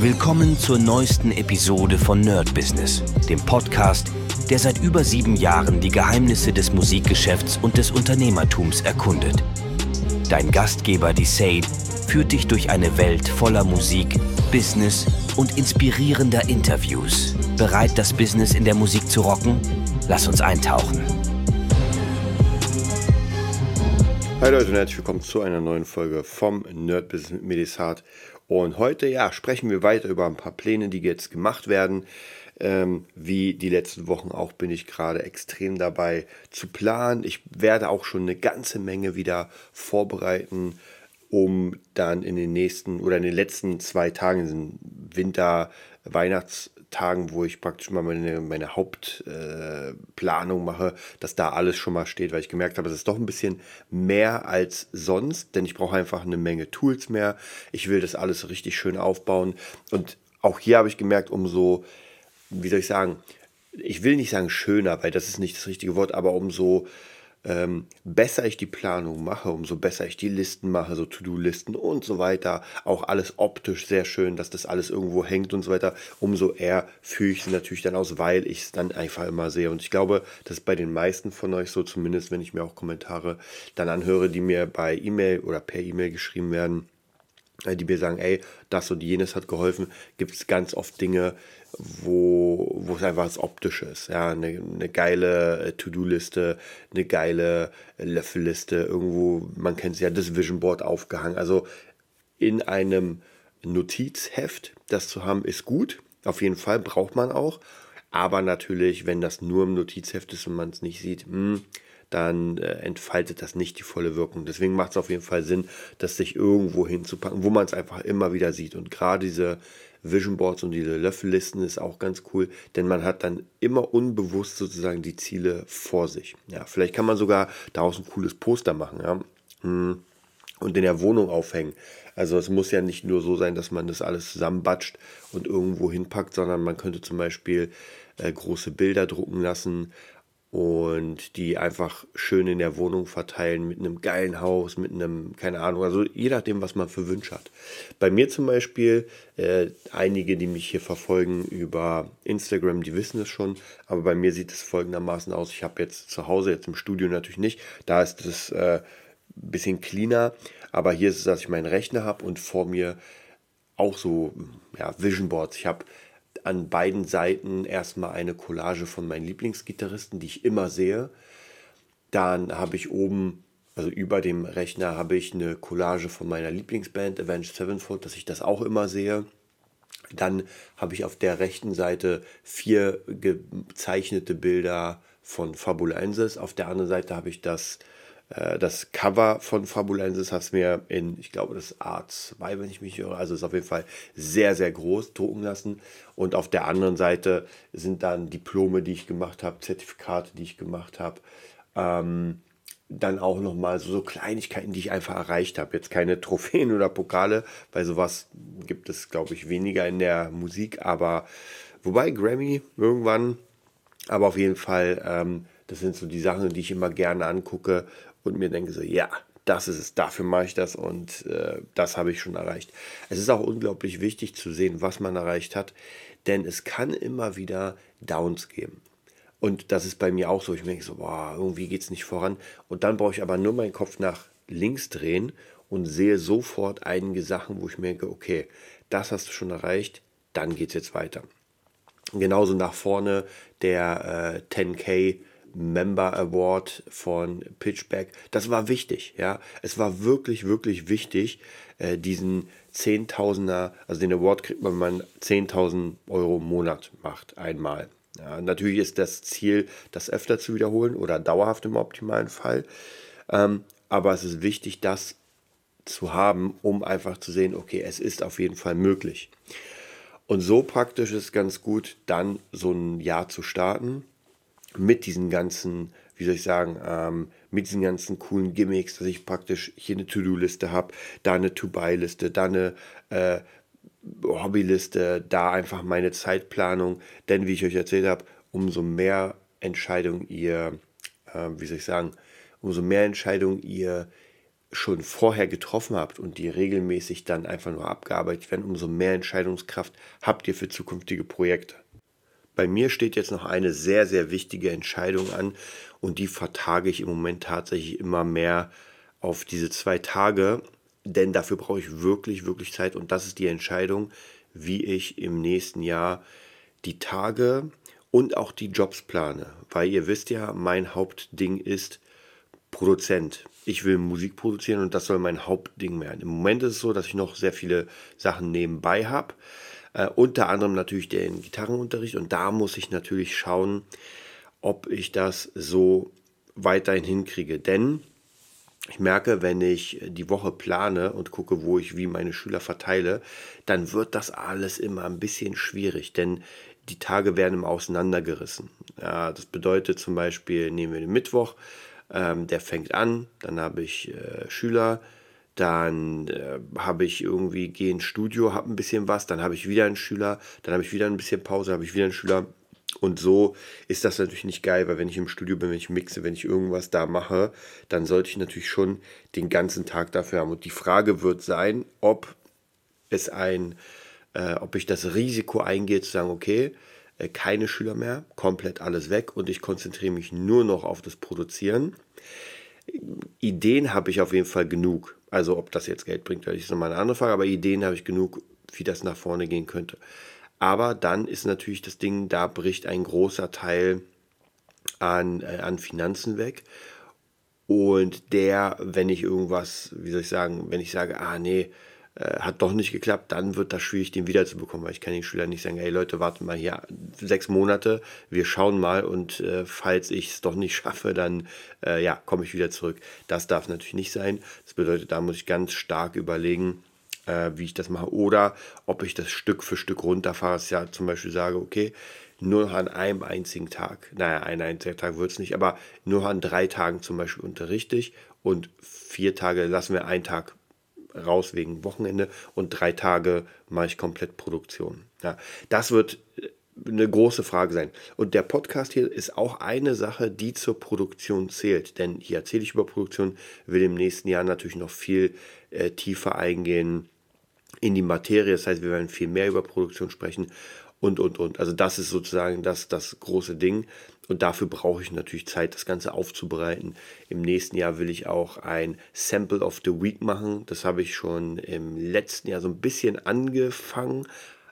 Willkommen zur neuesten Episode von Nerd Business, dem Podcast, der seit über sieben Jahren die Geheimnisse des Musikgeschäfts und des Unternehmertums erkundet. Dein Gastgeber, die Sade, führt dich durch eine Welt voller Musik, Business und inspirierender Interviews. Bereit, das Business in der Musik zu rocken? Lass uns eintauchen. Hi Leute und herzlich willkommen zu einer neuen Folge vom Nerd Business mit Medisat. Und heute ja, sprechen wir weiter über ein paar Pläne, die jetzt gemacht werden. Ähm, wie die letzten Wochen auch bin ich gerade extrem dabei zu planen. Ich werde auch schon eine ganze Menge wieder vorbereiten, um dann in den nächsten oder in den letzten zwei Tagen, in den Winter, Weihnachts- Tagen, wo ich praktisch mal meine, meine Hauptplanung äh, mache, dass da alles schon mal steht, weil ich gemerkt habe, es ist doch ein bisschen mehr als sonst, denn ich brauche einfach eine Menge Tools mehr. Ich will das alles richtig schön aufbauen. Und auch hier habe ich gemerkt, umso, wie soll ich sagen, ich will nicht sagen schöner, weil das ist nicht das richtige Wort, aber umso ähm, besser ich die Planung mache, umso besser ich die Listen mache, so To-Do-Listen und so weiter, auch alles optisch sehr schön, dass das alles irgendwo hängt und so weiter, umso eher führe ich sie natürlich dann aus, weil ich es dann einfach immer sehe. Und ich glaube, das ist bei den meisten von euch so, zumindest wenn ich mir auch Kommentare dann anhöre, die mir bei E-Mail oder per E-Mail geschrieben werden, äh, die mir sagen, ey, das und jenes hat geholfen, gibt es ganz oft Dinge, wo, wo es einfach Optische ist. Ja, eine, eine geile äh, To-Do-Liste, eine geile äh, Löffelliste, irgendwo, man kennt es ja, das Vision Board aufgehangen. Also in einem Notizheft, das zu haben, ist gut. Auf jeden Fall braucht man auch. Aber natürlich, wenn das nur im Notizheft ist und man es nicht sieht, mh, hm, dann äh, entfaltet das nicht die volle Wirkung. Deswegen macht es auf jeden Fall Sinn, das sich irgendwo hinzupacken, wo man es einfach immer wieder sieht. Und gerade diese Vision Boards und diese Löffellisten ist auch ganz cool, denn man hat dann immer unbewusst sozusagen die Ziele vor sich. Ja, vielleicht kann man sogar daraus ein cooles Poster machen, ja. Hm, und in der Wohnung aufhängen. Also es muss ja nicht nur so sein, dass man das alles zusammenbatscht und irgendwo hinpackt, sondern man könnte zum Beispiel äh, große Bilder drucken lassen und die einfach schön in der Wohnung verteilen mit einem geilen Haus, mit einem, keine Ahnung, also je nachdem, was man für Wünsche hat. Bei mir zum Beispiel, äh, einige, die mich hier verfolgen über Instagram, die wissen es schon, aber bei mir sieht es folgendermaßen aus. Ich habe jetzt zu Hause, jetzt im Studio natürlich nicht, da ist es äh, ein bisschen cleaner, aber hier ist es, dass ich meinen Rechner habe und vor mir auch so ja, Vision Boards. Ich habe an beiden Seiten erstmal eine Collage von meinen Lieblingsgitarristen, die ich immer sehe. Dann habe ich oben, also über dem Rechner, habe ich eine Collage von meiner Lieblingsband Avenged Sevenfold, dass ich das auch immer sehe. Dann habe ich auf der rechten Seite vier gezeichnete Bilder von Fabulensis. Auf der anderen Seite habe ich das das Cover von Fabulensis hast mir in, ich glaube, das A2, wenn ich mich irre, also ist auf jeden Fall sehr, sehr groß drucken lassen. Und auf der anderen Seite sind dann Diplome, die ich gemacht habe, Zertifikate, die ich gemacht habe. Ähm, dann auch nochmal so, so Kleinigkeiten, die ich einfach erreicht habe. Jetzt keine Trophäen oder Pokale, weil sowas gibt es, glaube ich, weniger in der Musik. Aber wobei Grammy irgendwann, aber auf jeden Fall, ähm, das sind so die Sachen, die ich immer gerne angucke und mir denke so, ja, das ist es, dafür mache ich das und äh, das habe ich schon erreicht. Es ist auch unglaublich wichtig zu sehen, was man erreicht hat, denn es kann immer wieder Downs geben. Und das ist bei mir auch so. Ich denke so, boah, irgendwie geht es nicht voran. Und dann brauche ich aber nur meinen Kopf nach links drehen und sehe sofort einige Sachen, wo ich mir denke, okay, das hast du schon erreicht, dann geht es jetzt weiter. Genauso nach vorne der äh, 10K Member Award von Pitchback. Das war wichtig, ja. Es war wirklich, wirklich wichtig, äh, diesen Zehntausender, also den Award kriegt man, wenn man 10.000 Euro im Monat macht, einmal. Ja, natürlich ist das Ziel, das öfter zu wiederholen oder dauerhaft im optimalen Fall. Ähm, aber es ist wichtig, das zu haben, um einfach zu sehen, okay, es ist auf jeden Fall möglich. Und so praktisch ist ganz gut, dann so ein Jahr zu starten mit diesen ganzen, wie soll ich sagen, ähm, mit diesen ganzen coolen Gimmicks, dass ich praktisch hier eine To-Do-Liste habe, da eine To-Buy-Liste, da eine äh, Hobbyliste, da einfach meine Zeitplanung. Denn wie ich euch erzählt habe, umso mehr Entscheidungen ihr, äh, wie soll ich sagen, umso mehr Entscheidungen ihr schon vorher getroffen habt und die regelmäßig dann einfach nur abgearbeitet werden, umso mehr Entscheidungskraft habt ihr für zukünftige Projekte. Bei mir steht jetzt noch eine sehr, sehr wichtige Entscheidung an und die vertage ich im Moment tatsächlich immer mehr auf diese zwei Tage, denn dafür brauche ich wirklich, wirklich Zeit und das ist die Entscheidung, wie ich im nächsten Jahr die Tage und auch die Jobs plane, weil ihr wisst ja, mein Hauptding ist Produzent. Ich will Musik produzieren und das soll mein Hauptding werden. Im Moment ist es so, dass ich noch sehr viele Sachen nebenbei habe. Äh, unter anderem natürlich den Gitarrenunterricht und da muss ich natürlich schauen, ob ich das so weiterhin hinkriege. Denn ich merke, wenn ich die Woche plane und gucke, wo ich wie meine Schüler verteile, dann wird das alles immer ein bisschen schwierig, denn die Tage werden immer auseinandergerissen. Ja, das bedeutet zum Beispiel, nehmen wir den Mittwoch, ähm, der fängt an, dann habe ich äh, Schüler, dann äh, habe ich irgendwie, gehe ins Studio, habe ein bisschen was, dann habe ich wieder einen Schüler, dann habe ich wieder ein bisschen Pause, habe ich wieder einen Schüler. Und so ist das natürlich nicht geil, weil wenn ich im Studio bin, wenn ich mixe, wenn ich irgendwas da mache, dann sollte ich natürlich schon den ganzen Tag dafür haben. Und die Frage wird sein, ob es ein, äh, ob ich das Risiko eingehe zu sagen, okay, äh, keine Schüler mehr, komplett alles weg und ich konzentriere mich nur noch auf das Produzieren. Ideen habe ich auf jeden Fall genug. Also ob das jetzt Geld bringt, ist nochmal eine andere Frage, aber Ideen habe ich genug, wie das nach vorne gehen könnte. Aber dann ist natürlich das Ding, da bricht ein großer Teil an, äh, an Finanzen weg. Und der, wenn ich irgendwas, wie soll ich sagen, wenn ich sage, ah nee, äh, hat doch nicht geklappt, dann wird das schwierig, den wiederzubekommen, weil ich kann den Schülern nicht sagen, hey Leute, warten mal hier sechs Monate, wir schauen mal und äh, falls ich es doch nicht schaffe, dann äh, ja, komme ich wieder zurück. Das darf natürlich nicht sein. Das bedeutet, da muss ich ganz stark überlegen, äh, wie ich das mache oder ob ich das Stück für Stück runterfahre. Dass ja zum Beispiel sage, okay, nur an einem einzigen Tag, naja, ein einziger Tag wird es nicht, aber nur an drei Tagen zum Beispiel unterrichte ich und vier Tage lassen wir einen Tag raus wegen Wochenende und drei Tage mache ich komplett Produktion. Ja, das wird äh, eine große Frage sein. Und der Podcast hier ist auch eine Sache, die zur Produktion zählt. Denn hier erzähle ich über Produktion, will im nächsten Jahr natürlich noch viel äh, tiefer eingehen in die Materie. Das heißt, wir werden viel mehr über Produktion sprechen und, und, und. Also das ist sozusagen das, das große Ding. Und dafür brauche ich natürlich Zeit, das Ganze aufzubereiten. Im nächsten Jahr will ich auch ein Sample of the Week machen. Das habe ich schon im letzten Jahr so ein bisschen angefangen,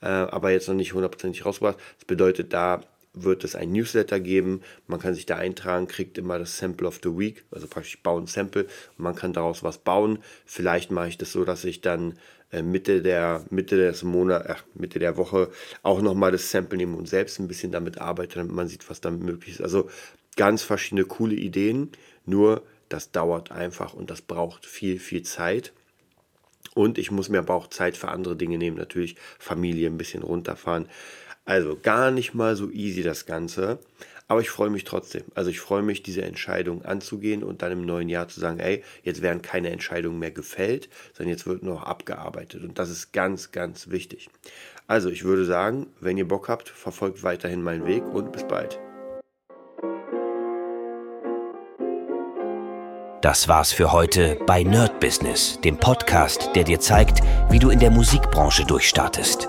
äh, aber jetzt noch nicht hundertprozentig rausgebracht. Das bedeutet, da wird es ein Newsletter geben. Man kann sich da eintragen, kriegt immer das Sample of the Week, also praktisch bauen Sample und man kann daraus was bauen. Vielleicht mache ich das so, dass ich dann äh, Mitte der Mitte des Monats, ach, Mitte der Woche auch nochmal das Sample nehme und selbst ein bisschen damit arbeite, damit man sieht, was damit möglich ist. Also ganz verschiedene coole Ideen, nur das dauert einfach und das braucht viel, viel Zeit. Und ich muss mir aber auch Zeit für andere Dinge nehmen, natürlich Familie ein bisschen runterfahren. Also gar nicht mal so easy das Ganze. Aber ich freue mich trotzdem. Also ich freue mich, diese Entscheidung anzugehen und dann im neuen Jahr zu sagen, ey, jetzt werden keine Entscheidungen mehr gefällt, sondern jetzt wird noch abgearbeitet. Und das ist ganz, ganz wichtig. Also ich würde sagen, wenn ihr Bock habt, verfolgt weiterhin meinen Weg und bis bald. Das war's für heute bei Nerd Business, dem Podcast, der dir zeigt, wie du in der Musikbranche durchstartest.